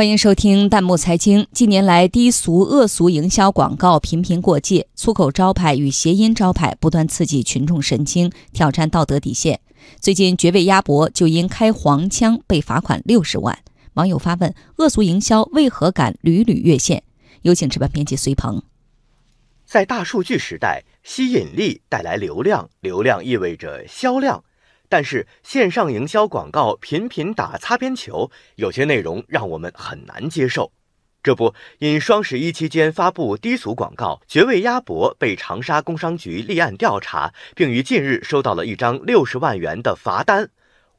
欢迎收听弹幕财经。近年来，低俗、恶俗营销广告频频过界，粗口招牌与谐音招牌不断刺激群众神经，挑战道德底线。最近，绝味鸭脖就因开黄腔被罚款六十万。网友发问：恶俗营销为何敢屡屡越线？有请值班编辑隋鹏。在大数据时代，吸引力带来流量，流量意味着销量。但是线上营销广告频频打擦边球，有些内容让我们很难接受。这不，因双十一期间发布低俗广告，绝味鸭脖被长沙工商局立案调查，并于近日收到了一张六十万元的罚单。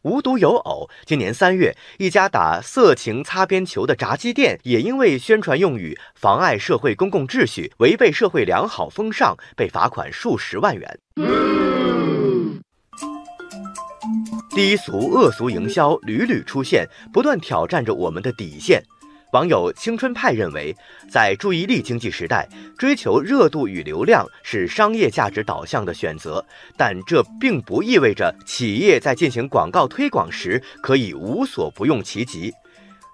无独有偶，今年三月，一家打色情擦边球的炸鸡店也因为宣传用语妨碍社会公共秩序、违背社会良好风尚，被罚款数十万元。低俗恶俗营销屡屡出现，不断挑战着我们的底线。网友青春派认为，在注意力经济时代，追求热度与流量是商业价值导向的选择，但这并不意味着企业在进行广告推广时可以无所不用其极。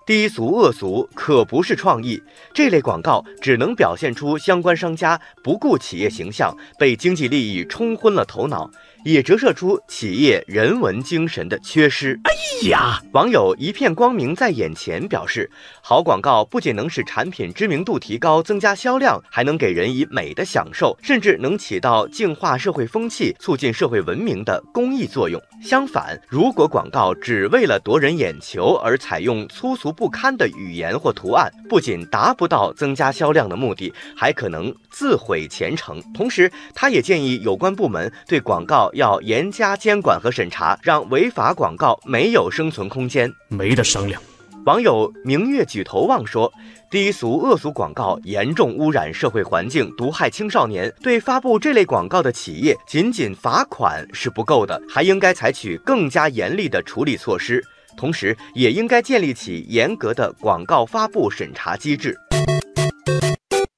低俗恶俗可不是创意，这类广告只能表现出相关商家不顾企业形象，被经济利益冲昏了头脑。也折射出企业人文精神的缺失。哎呀，网友一片光明在眼前表示，好广告不仅能使产品知名度提高、增加销量，还能给人以美的享受，甚至能起到净化社会风气、促进社会文明的公益作用。相反，如果广告只为了夺人眼球而采用粗俗不堪的语言或图案，不仅达不到增加销量的目的，还可能自毁前程。同时，他也建议有关部门对广告。要严加监管和审查，让违法广告没有生存空间，没得商量。网友明月举头望说：“低俗恶俗广告严重污染社会环境，毒害青少年。对发布这类广告的企业，仅仅罚款是不够的，还应该采取更加严厉的处理措施，同时也应该建立起严格的广告发布审查机制。”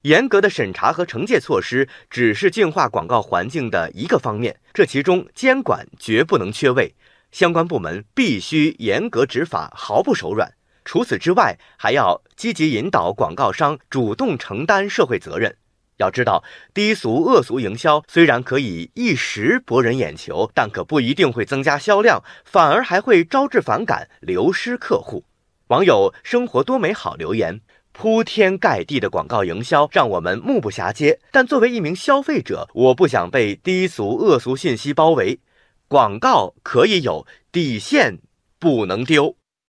严格的审查和惩戒措施只是净化广告环境的一个方面，这其中监管绝不能缺位，相关部门必须严格执法，毫不手软。除此之外，还要积极引导广告商主动承担社会责任。要知道，低俗恶俗营销虽然可以一时博人眼球，但可不一定会增加销量，反而还会招致反感，流失客户。网友生活多美好留言。铺天盖地的广告营销让我们目不暇接，但作为一名消费者，我不想被低俗恶俗信息包围。广告可以有底线，不能丢。